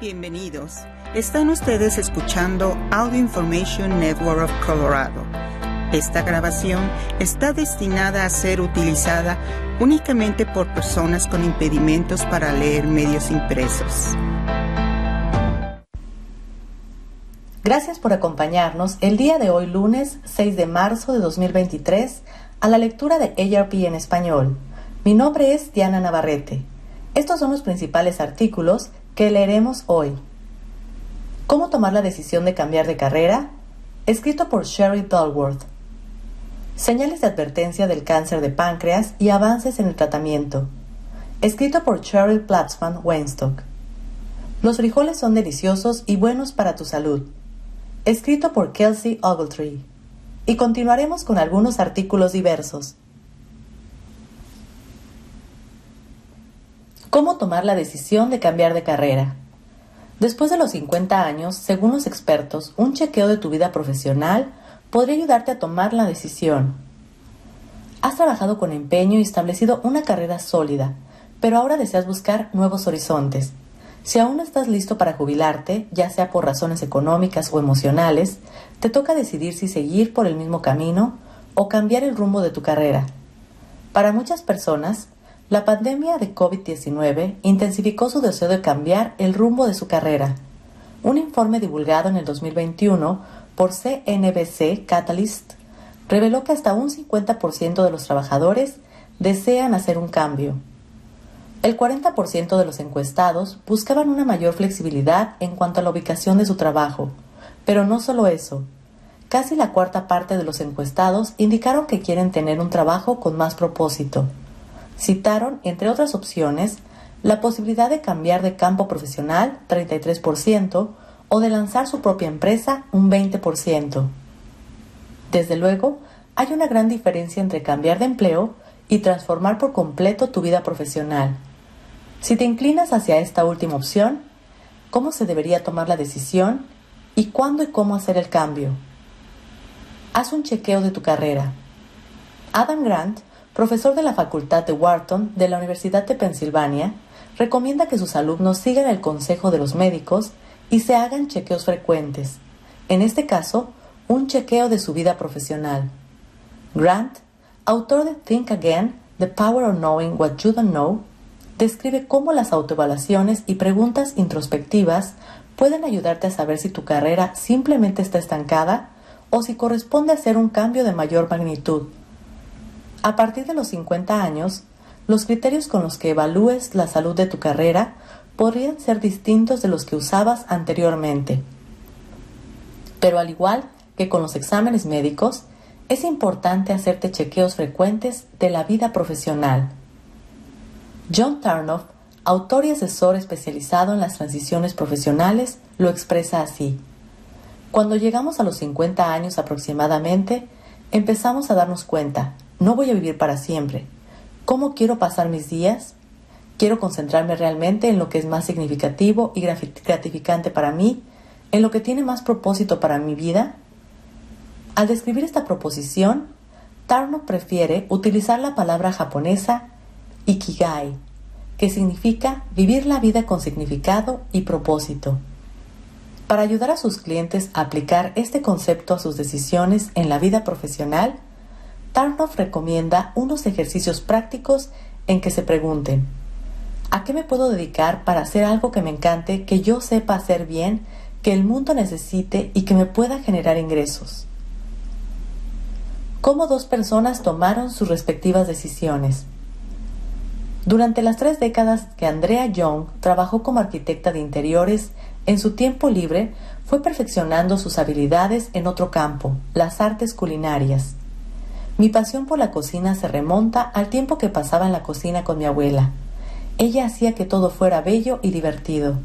Bienvenidos. Están ustedes escuchando Audio Information Network of Colorado. Esta grabación está destinada a ser utilizada únicamente por personas con impedimentos para leer medios impresos. Gracias por acompañarnos el día de hoy lunes 6 de marzo de 2023 a la lectura de ARP en español. Mi nombre es Diana Navarrete. Estos son los principales artículos que leeremos hoy. ¿Cómo tomar la decisión de cambiar de carrera? Escrito por Sherry Dulworth. Señales de advertencia del cáncer de páncreas y avances en el tratamiento. Escrito por Cheryl Platzman Weinstock. Los frijoles son deliciosos y buenos para tu salud. Escrito por Kelsey Ogletree. Y continuaremos con algunos artículos diversos. ¿Cómo tomar la decisión de cambiar de carrera? Después de los 50 años, según los expertos, un chequeo de tu vida profesional podría ayudarte a tomar la decisión. Has trabajado con empeño y establecido una carrera sólida, pero ahora deseas buscar nuevos horizontes. Si aún no estás listo para jubilarte, ya sea por razones económicas o emocionales, te toca decidir si seguir por el mismo camino o cambiar el rumbo de tu carrera. Para muchas personas, la pandemia de COVID-19 intensificó su deseo de cambiar el rumbo de su carrera. Un informe divulgado en el 2021 por CNBC Catalyst reveló que hasta un 50% de los trabajadores desean hacer un cambio. El 40% de los encuestados buscaban una mayor flexibilidad en cuanto a la ubicación de su trabajo, pero no solo eso. Casi la cuarta parte de los encuestados indicaron que quieren tener un trabajo con más propósito citaron, entre otras opciones, la posibilidad de cambiar de campo profesional 33% o de lanzar su propia empresa un 20%. Desde luego, hay una gran diferencia entre cambiar de empleo y transformar por completo tu vida profesional. Si te inclinas hacia esta última opción, ¿cómo se debería tomar la decisión y cuándo y cómo hacer el cambio? Haz un chequeo de tu carrera. Adam Grant profesor de la Facultad de Wharton de la Universidad de Pensilvania, recomienda que sus alumnos sigan el consejo de los médicos y se hagan chequeos frecuentes, en este caso, un chequeo de su vida profesional. Grant, autor de Think Again, The Power of Knowing What You Don't Know, describe cómo las autoevaluaciones y preguntas introspectivas pueden ayudarte a saber si tu carrera simplemente está estancada o si corresponde hacer un cambio de mayor magnitud. A partir de los 50 años, los criterios con los que evalúes la salud de tu carrera podrían ser distintos de los que usabas anteriormente. Pero al igual que con los exámenes médicos, es importante hacerte chequeos frecuentes de la vida profesional. John Tarnoff, autor y asesor especializado en las transiciones profesionales, lo expresa así. Cuando llegamos a los 50 años aproximadamente, empezamos a darnos cuenta no voy a vivir para siempre. ¿Cómo quiero pasar mis días? ¿Quiero concentrarme realmente en lo que es más significativo y gratificante para mí? ¿En lo que tiene más propósito para mi vida? Al describir esta proposición, Tarno prefiere utilizar la palabra japonesa ikigai, que significa vivir la vida con significado y propósito. Para ayudar a sus clientes a aplicar este concepto a sus decisiones en la vida profesional, Tarnoff recomienda unos ejercicios prácticos en que se pregunten, ¿a qué me puedo dedicar para hacer algo que me encante, que yo sepa hacer bien, que el mundo necesite y que me pueda generar ingresos? ¿Cómo dos personas tomaron sus respectivas decisiones? Durante las tres décadas que Andrea Young trabajó como arquitecta de interiores, en su tiempo libre fue perfeccionando sus habilidades en otro campo, las artes culinarias. Mi pasión por la cocina se remonta al tiempo que pasaba en la cocina con mi abuela. Ella hacía que todo fuera bello y divertido.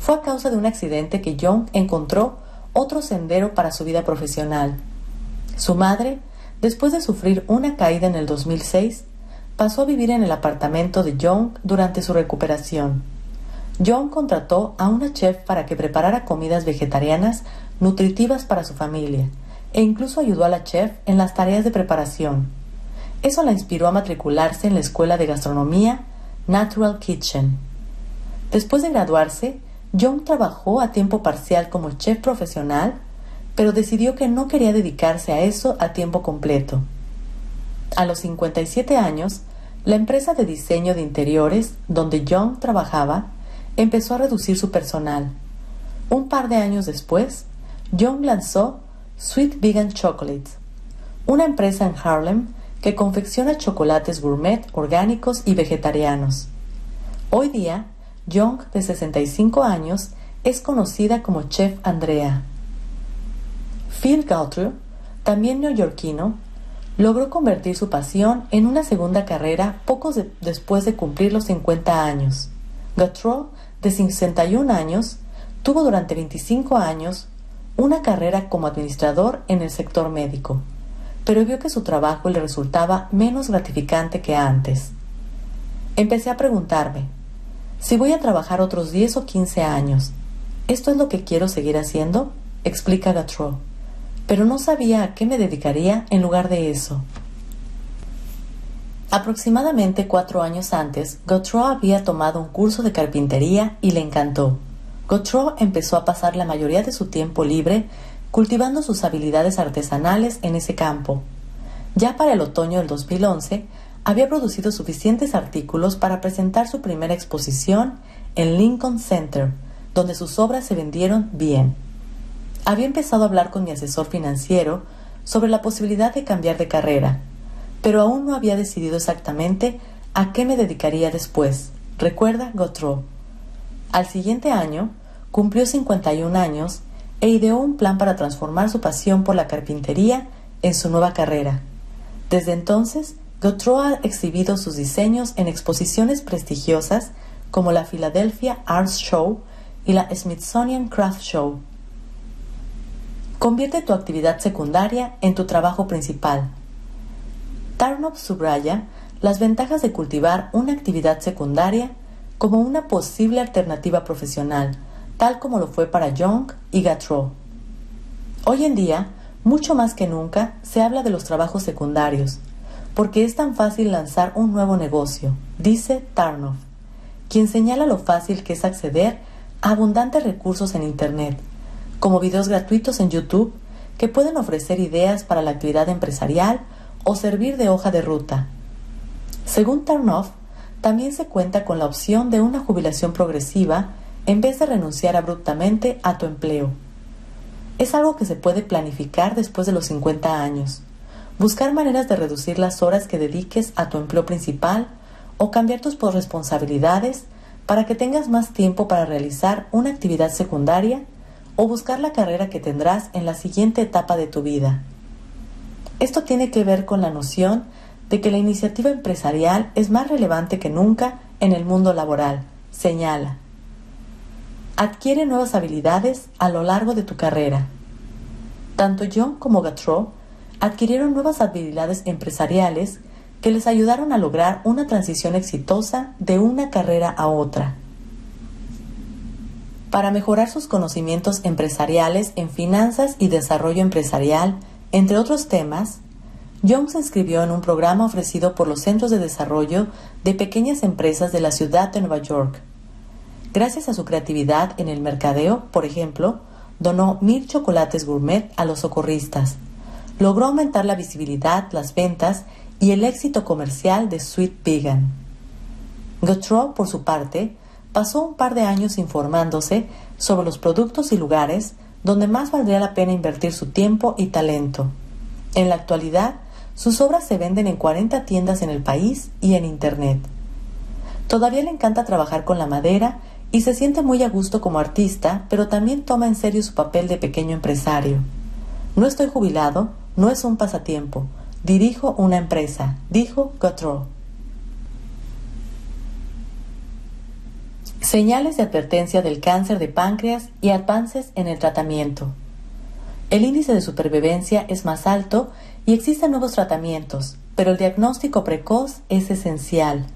Fue a causa de un accidente que John encontró otro sendero para su vida profesional. Su madre, después de sufrir una caída en el 2006, pasó a vivir en el apartamento de John durante su recuperación. John contrató a una chef para que preparara comidas vegetarianas nutritivas para su familia e incluso ayudó a la chef en las tareas de preparación. Eso la inspiró a matricularse en la Escuela de Gastronomía Natural Kitchen. Después de graduarse, Young trabajó a tiempo parcial como chef profesional, pero decidió que no quería dedicarse a eso a tiempo completo. A los 57 años, la empresa de diseño de interiores donde Young trabajaba empezó a reducir su personal. Un par de años después, Young lanzó Sweet Vegan Chocolates, una empresa en Harlem que confecciona chocolates gourmet orgánicos y vegetarianos. Hoy día, Young, de 65 años, es conocida como Chef Andrea. Phil Gautreau, también neoyorquino, logró convertir su pasión en una segunda carrera poco después de cumplir los 50 años. Gautreau, de 61 años, tuvo durante 25 años una carrera como administrador en el sector médico, pero vio que su trabajo le resultaba menos gratificante que antes. Empecé a preguntarme, si voy a trabajar otros 10 o 15 años, ¿esto es lo que quiero seguir haciendo? explica Gautreau pero no sabía a qué me dedicaría en lugar de eso. Aproximadamente cuatro años antes, Gautreau había tomado un curso de carpintería y le encantó. Gautreau empezó a pasar la mayoría de su tiempo libre cultivando sus habilidades artesanales en ese campo. Ya para el otoño del 2011, había producido suficientes artículos para presentar su primera exposición en Lincoln Center, donde sus obras se vendieron bien. Había empezado a hablar con mi asesor financiero sobre la posibilidad de cambiar de carrera, pero aún no había decidido exactamente a qué me dedicaría después, recuerda Gautreau. Al siguiente año, cumplió 51 años e ideó un plan para transformar su pasión por la carpintería en su nueva carrera. Desde entonces, Gautreau ha exhibido sus diseños en exposiciones prestigiosas como la Philadelphia Arts Show y la Smithsonian Craft Show. Convierte tu actividad secundaria en tu trabajo principal. Tarnoff subraya las ventajas de cultivar una actividad secundaria como una posible alternativa profesional, tal como lo fue para Young y Gautreau. Hoy en día, mucho más que nunca, se habla de los trabajos secundarios, porque es tan fácil lanzar un nuevo negocio, dice Tarnoff, quien señala lo fácil que es acceder a abundantes recursos en Internet como videos gratuitos en YouTube que pueden ofrecer ideas para la actividad empresarial o servir de hoja de ruta. Según Tarnoff, también se cuenta con la opción de una jubilación progresiva en vez de renunciar abruptamente a tu empleo. Es algo que se puede planificar después de los 50 años. Buscar maneras de reducir las horas que dediques a tu empleo principal o cambiar tus responsabilidades para que tengas más tiempo para realizar una actividad secundaria o buscar la carrera que tendrás en la siguiente etapa de tu vida. Esto tiene que ver con la noción de que la iniciativa empresarial es más relevante que nunca en el mundo laboral, señala. Adquiere nuevas habilidades a lo largo de tu carrera. Tanto John como Gautreau adquirieron nuevas habilidades empresariales que les ayudaron a lograr una transición exitosa de una carrera a otra para mejorar sus conocimientos empresariales en finanzas y desarrollo empresarial, entre otros temas, Young se inscribió en un programa ofrecido por los Centros de Desarrollo de Pequeñas Empresas de la ciudad de Nueva York. Gracias a su creatividad en el mercadeo, por ejemplo, donó mil chocolates gourmet a los socorristas. Logró aumentar la visibilidad, las ventas y el éxito comercial de Sweet Vegan. Gautreau, por su parte, pasó un par de años informándose sobre los productos y lugares donde más valdría la pena invertir su tiempo y talento. En la actualidad, sus obras se venden en 40 tiendas en el país y en Internet. Todavía le encanta trabajar con la madera y se siente muy a gusto como artista, pero también toma en serio su papel de pequeño empresario. No estoy jubilado, no es un pasatiempo. Dirijo una empresa, dijo Gautreau. Señales de advertencia del cáncer de páncreas y avances en el tratamiento. El índice de supervivencia es más alto y existen nuevos tratamientos, pero el diagnóstico precoz es esencial.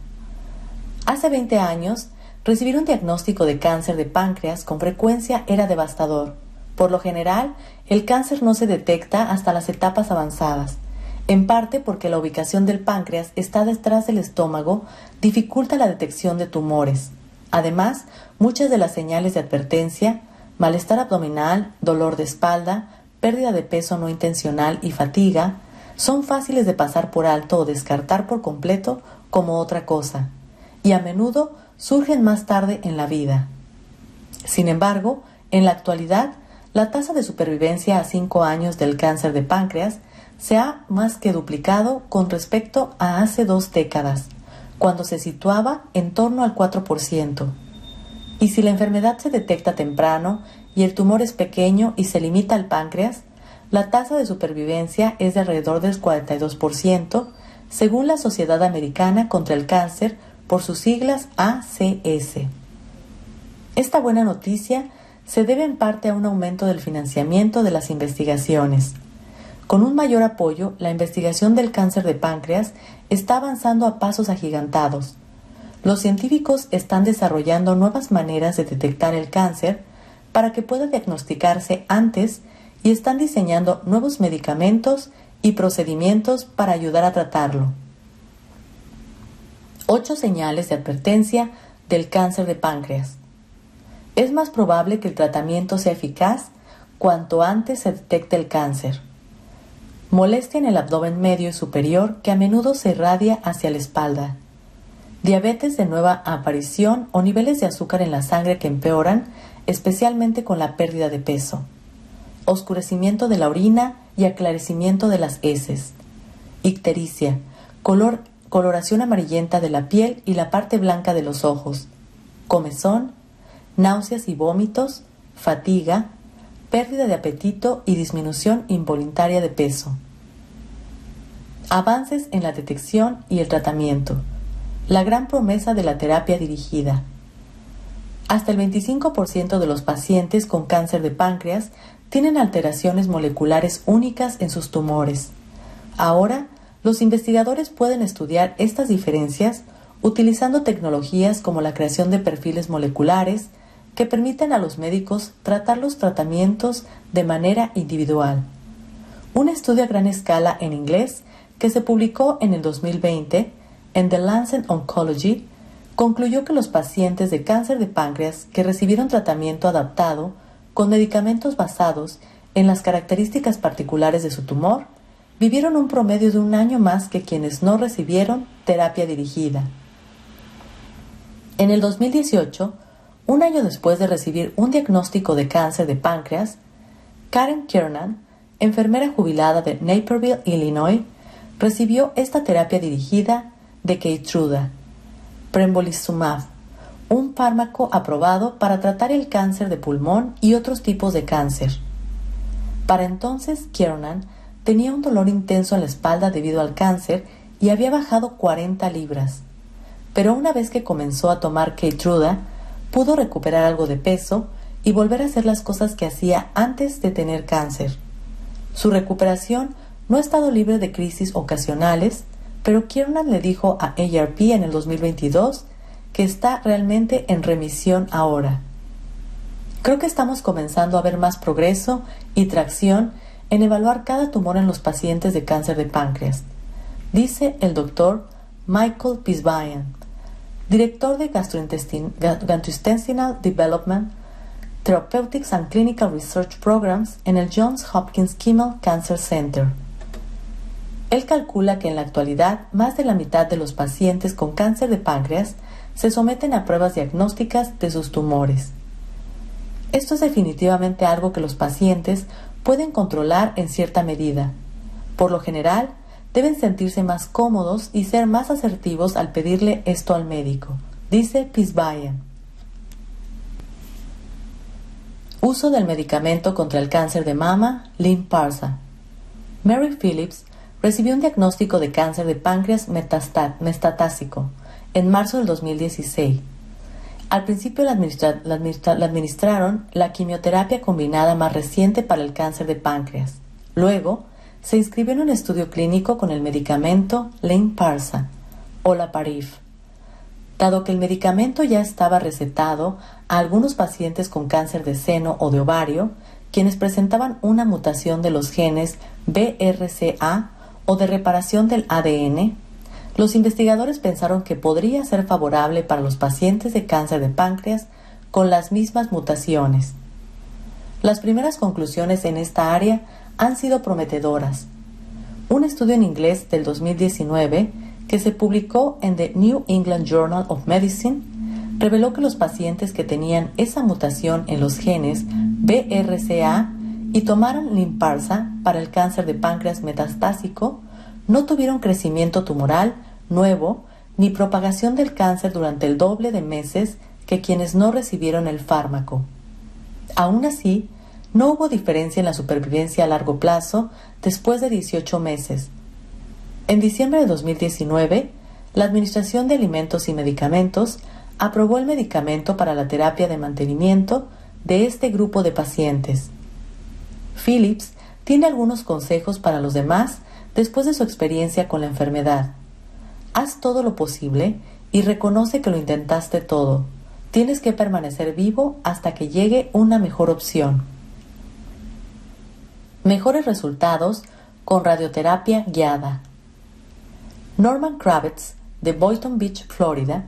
Hace 20 años, recibir un diagnóstico de cáncer de páncreas con frecuencia era devastador. Por lo general, el cáncer no se detecta hasta las etapas avanzadas, en parte porque la ubicación del páncreas está detrás del estómago, dificulta la detección de tumores. Además, muchas de las señales de advertencia, malestar abdominal, dolor de espalda, pérdida de peso no intencional y fatiga, son fáciles de pasar por alto o descartar por completo como otra cosa, y a menudo surgen más tarde en la vida. Sin embargo, en la actualidad, la tasa de supervivencia a 5 años del cáncer de páncreas se ha más que duplicado con respecto a hace dos décadas, cuando se situaba en torno al 4%. Y si la enfermedad se detecta temprano y el tumor es pequeño y se limita al páncreas, la tasa de supervivencia es de alrededor del 42%, según la Sociedad Americana contra el Cáncer, por sus siglas ACS. Esta buena noticia se debe en parte a un aumento del financiamiento de las investigaciones. Con un mayor apoyo, la investigación del cáncer de páncreas está avanzando a pasos agigantados. Los científicos están desarrollando nuevas maneras de detectar el cáncer para que pueda diagnosticarse antes y están diseñando nuevos medicamentos y procedimientos para ayudar a tratarlo. Ocho señales de advertencia del cáncer de páncreas. Es más probable que el tratamiento sea eficaz cuanto antes se detecte el cáncer. Molestia en el abdomen medio y superior que a menudo se irradia hacia la espalda. Diabetes de nueva aparición o niveles de azúcar en la sangre que empeoran, especialmente con la pérdida de peso oscurecimiento de la orina y aclarecimiento de las heces. Ictericia, color, coloración amarillenta de la piel y la parte blanca de los ojos. Comezón, náuseas y vómitos, fatiga, pérdida de apetito y disminución involuntaria de peso. Avances en la detección y el tratamiento. La gran promesa de la terapia dirigida. Hasta el 25% de los pacientes con cáncer de páncreas tienen alteraciones moleculares únicas en sus tumores. Ahora, los investigadores pueden estudiar estas diferencias utilizando tecnologías como la creación de perfiles moleculares que permiten a los médicos tratar los tratamientos de manera individual. Un estudio a gran escala en inglés que se publicó en el 2020 en The Lancet Oncology concluyó que los pacientes de cáncer de páncreas que recibieron tratamiento adaptado con medicamentos basados en las características particulares de su tumor, vivieron un promedio de un año más que quienes no recibieron terapia dirigida. En el 2018, un año después de recibir un diagnóstico de cáncer de páncreas, Karen Kiernan, enfermera jubilada de Naperville, Illinois, recibió esta terapia dirigida de Keytruda, Prembolizumab, un fármaco aprobado para tratar el cáncer de pulmón y otros tipos de cáncer. Para entonces, Kiernan tenía un dolor intenso en la espalda debido al cáncer y había bajado 40 libras. Pero una vez que comenzó a tomar Keytruda, pudo recuperar algo de peso y volver a hacer las cosas que hacía antes de tener cáncer. Su recuperación no ha estado libre de crisis ocasionales, pero Kiernan le dijo a ARP en el 2022 que está realmente en remisión ahora. Creo que estamos comenzando a ver más progreso y tracción en evaluar cada tumor en los pacientes de cáncer de páncreas, dice el doctor Michael Pisbayan, director de Gastrointestinal Development, Therapeutics and Clinical Research Programs en el Johns Hopkins Kimmel Cancer Center. Él calcula que en la actualidad más de la mitad de los pacientes con cáncer de páncreas se someten a pruebas diagnósticas de sus tumores. Esto es definitivamente algo que los pacientes pueden controlar en cierta medida. Por lo general, deben sentirse más cómodos y ser más asertivos al pedirle esto al médico, dice Pisbayan. Uso del medicamento contra el cáncer de mama, Limparsa. Mary Phillips recibió un diagnóstico de cáncer de páncreas metatásico en marzo del 2016. Al principio le, administraron la quimioterapia combinada más reciente para el cáncer de páncreas. Luego, se inscribió en un estudio clínico con el medicamento Lynparza o la Parif. Dado que el medicamento ya estaba recetado a algunos pacientes con cáncer de seno o de ovario, quienes presentaban una mutación de los genes BRCA o de reparación del ADN, los investigadores pensaron que podría ser favorable para los pacientes de cáncer de páncreas con las mismas mutaciones. Las primeras conclusiones en esta área han sido prometedoras. Un estudio en inglés del 2019 que se publicó en The New England Journal of Medicine reveló que los pacientes que tenían esa mutación en los genes BRCA y tomaron limparsa para el cáncer de páncreas metastásico no tuvieron crecimiento tumoral nuevo ni propagación del cáncer durante el doble de meses que quienes no recibieron el fármaco. Aún así, no hubo diferencia en la supervivencia a largo plazo después de 18 meses. En diciembre de 2019, la Administración de Alimentos y Medicamentos aprobó el medicamento para la terapia de mantenimiento de este grupo de pacientes. Phillips tiene algunos consejos para los demás después de su experiencia con la enfermedad. Haz todo lo posible y reconoce que lo intentaste todo. Tienes que permanecer vivo hasta que llegue una mejor opción. Mejores resultados con radioterapia guiada. Norman Kravitz, de Boynton Beach, Florida,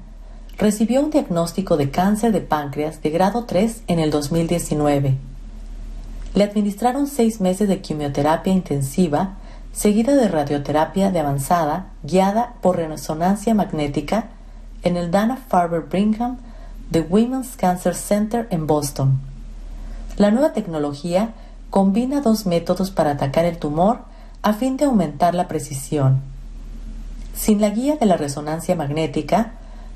recibió un diagnóstico de cáncer de páncreas de grado 3 en el 2019. Le administraron seis meses de quimioterapia intensiva, seguida de radioterapia de avanzada, guiada por resonancia magnética, en el Dana-Farber Brigham The Women's Cancer Center en Boston. La nueva tecnología combina dos métodos para atacar el tumor a fin de aumentar la precisión. Sin la guía de la resonancia magnética,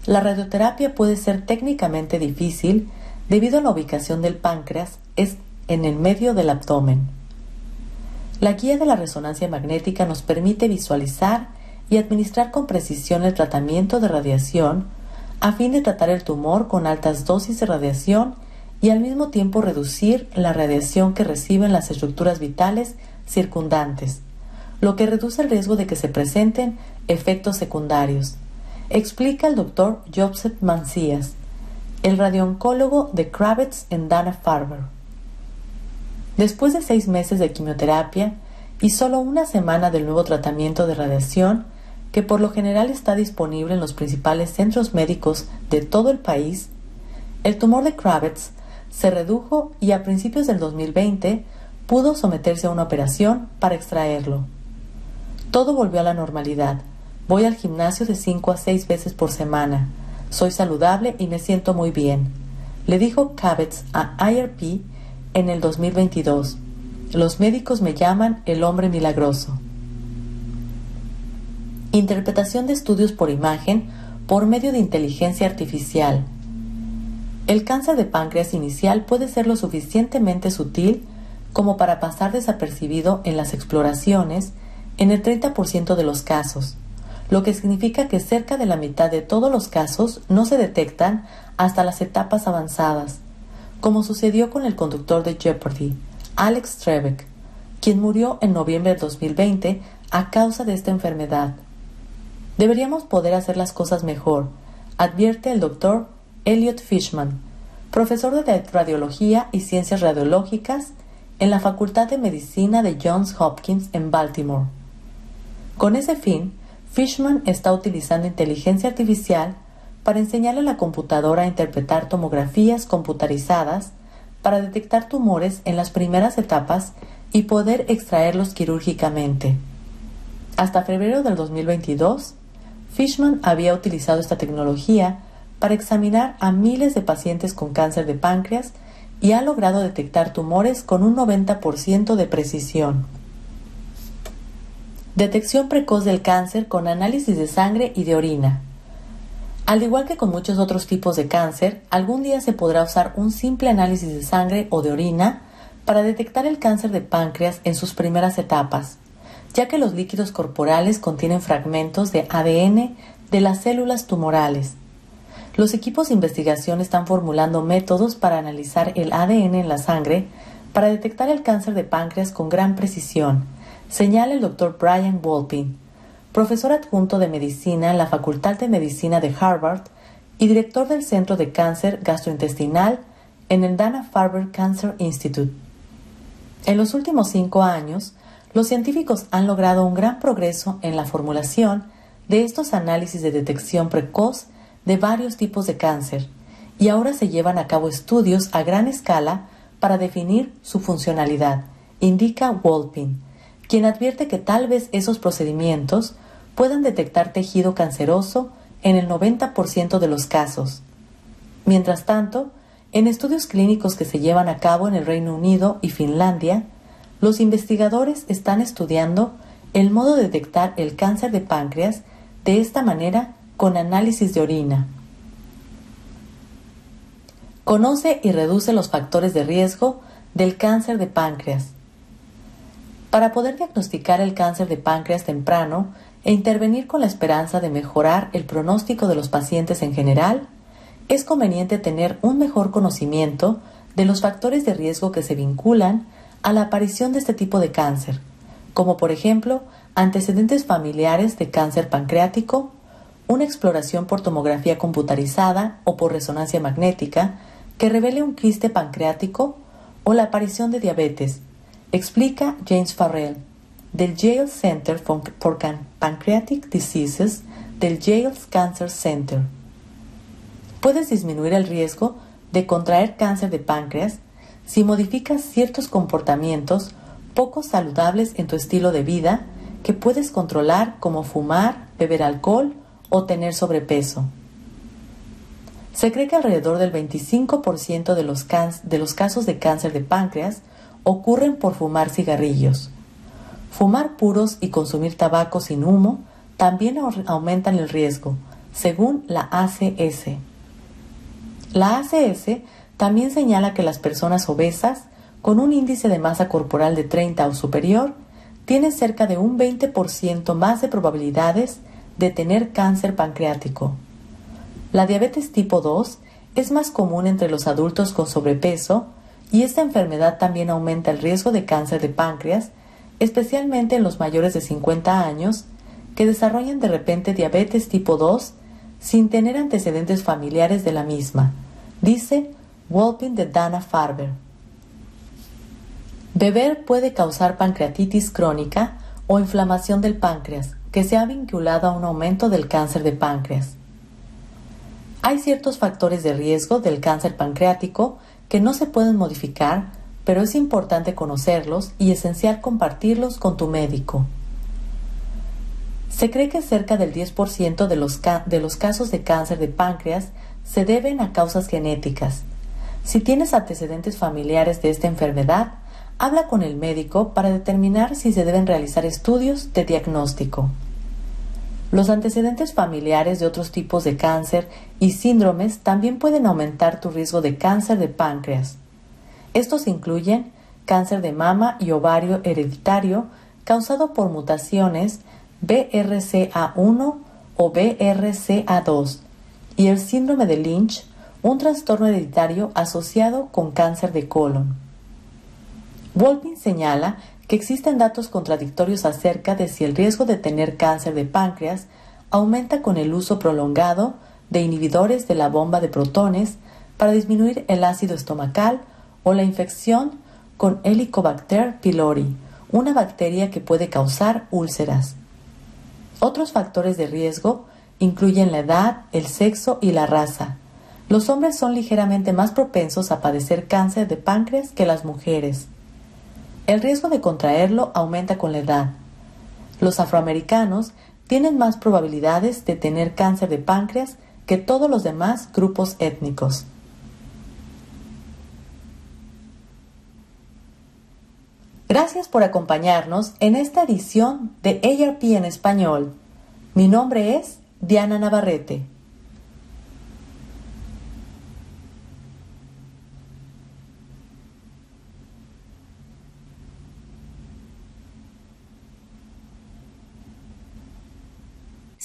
la radioterapia puede ser técnicamente difícil debido a la ubicación del páncreas en el medio del abdomen. La guía de la resonancia magnética nos permite visualizar y administrar con precisión el tratamiento de radiación a fin de tratar el tumor con altas dosis de radiación y al mismo tiempo reducir la radiación que reciben las estructuras vitales circundantes, lo que reduce el riesgo de que se presenten efectos secundarios explica el doctor Joseph Mancías, el radiooncólogo de Kravitz en Dana-Farber. Después de seis meses de quimioterapia y solo una semana del nuevo tratamiento de radiación, que por lo general está disponible en los principales centros médicos de todo el país, el tumor de Kravitz se redujo y a principios del 2020 pudo someterse a una operación para extraerlo. Todo volvió a la normalidad Voy al gimnasio de cinco a seis veces por semana. Soy saludable y me siento muy bien. Le dijo Kavitz a IRP en el 2022. Los médicos me llaman el hombre milagroso. Interpretación de estudios por imagen por medio de inteligencia artificial. El cáncer de páncreas inicial puede ser lo suficientemente sutil como para pasar desapercibido en las exploraciones en el 30% de los casos lo que significa que cerca de la mitad de todos los casos no se detectan hasta las etapas avanzadas, como sucedió con el conductor de Jeopardy, Alex Trebek, quien murió en noviembre de 2020 a causa de esta enfermedad. Deberíamos poder hacer las cosas mejor, advierte el doctor Elliot Fishman, profesor de radiología y ciencias radiológicas en la Facultad de Medicina de Johns Hopkins en Baltimore. Con ese fin, Fishman está utilizando inteligencia artificial para enseñarle a la computadora a interpretar tomografías computarizadas para detectar tumores en las primeras etapas y poder extraerlos quirúrgicamente. Hasta febrero del 2022, Fishman había utilizado esta tecnología para examinar a miles de pacientes con cáncer de páncreas y ha logrado detectar tumores con un 90% de precisión. Detección precoz del cáncer con análisis de sangre y de orina. Al igual que con muchos otros tipos de cáncer, algún día se podrá usar un simple análisis de sangre o de orina para detectar el cáncer de páncreas en sus primeras etapas, ya que los líquidos corporales contienen fragmentos de ADN de las células tumorales. Los equipos de investigación están formulando métodos para analizar el ADN en la sangre para detectar el cáncer de páncreas con gran precisión señala el doctor Brian Wolpin, profesor adjunto de medicina en la Facultad de Medicina de Harvard y director del Centro de Cáncer Gastrointestinal en el Dana-Farber Cancer Institute. En los últimos cinco años, los científicos han logrado un gran progreso en la formulación de estos análisis de detección precoz de varios tipos de cáncer y ahora se llevan a cabo estudios a gran escala para definir su funcionalidad, indica Wolpin, quien advierte que tal vez esos procedimientos puedan detectar tejido canceroso en el 90% de los casos. Mientras tanto, en estudios clínicos que se llevan a cabo en el Reino Unido y Finlandia, los investigadores están estudiando el modo de detectar el cáncer de páncreas de esta manera con análisis de orina. Conoce y reduce los factores de riesgo del cáncer de páncreas. Para poder diagnosticar el cáncer de páncreas temprano e intervenir con la esperanza de mejorar el pronóstico de los pacientes en general, es conveniente tener un mejor conocimiento de los factores de riesgo que se vinculan a la aparición de este tipo de cáncer, como por ejemplo antecedentes familiares de cáncer pancreático, una exploración por tomografía computarizada o por resonancia magnética que revele un quiste pancreático o la aparición de diabetes, explica James Farrell, del Yale Center for Pancreatic Diseases del Yale Cancer Center. Puedes disminuir el riesgo de contraer cáncer de páncreas si modificas ciertos comportamientos poco saludables en tu estilo de vida que puedes controlar como fumar, beber alcohol o tener sobrepeso. Se cree que alrededor del 25% de los, de los casos de cáncer de páncreas ocurren por fumar cigarrillos. Fumar puros y consumir tabaco sin humo también aumentan el riesgo, según la ACS. La ACS también señala que las personas obesas con un índice de masa corporal de 30 o superior tienen cerca de un 20% más de probabilidades de tener cáncer pancreático. La diabetes tipo 2 es más común entre los adultos con sobrepeso y esta enfermedad también aumenta el riesgo de cáncer de páncreas especialmente en los mayores de 50 años, que desarrollan de repente diabetes tipo 2 sin tener antecedentes familiares de la misma, dice Walpin de Dana Farber. Beber puede causar pancreatitis crónica o inflamación del páncreas, que se ha vinculado a un aumento del cáncer de páncreas. Hay ciertos factores de riesgo del cáncer pancreático que no se pueden modificar pero es importante conocerlos y esencial compartirlos con tu médico. Se cree que cerca del 10% de los, de los casos de cáncer de páncreas se deben a causas genéticas. Si tienes antecedentes familiares de esta enfermedad, habla con el médico para determinar si se deben realizar estudios de diagnóstico. Los antecedentes familiares de otros tipos de cáncer y síndromes también pueden aumentar tu riesgo de cáncer de páncreas. Estos incluyen cáncer de mama y ovario hereditario causado por mutaciones BRCA1 o BRCA2 y el síndrome de Lynch, un trastorno hereditario asociado con cáncer de colon. Wolpin señala existen datos contradictorios acerca de si el riesgo de tener cáncer de páncreas aumenta con el uso prolongado de inhibidores de la bomba de protones para disminuir el ácido estomacal o la infección con Helicobacter pylori, una bacteria que puede causar úlceras. Otros factores de riesgo incluyen la edad, el sexo y la raza. Los hombres son ligeramente más propensos a padecer cáncer de páncreas que las mujeres. El riesgo de contraerlo aumenta con la edad. Los afroamericanos tienen más probabilidades de tener cáncer de páncreas que todos los demás grupos étnicos. Gracias por acompañarnos en esta edición de ARP en español. Mi nombre es Diana Navarrete.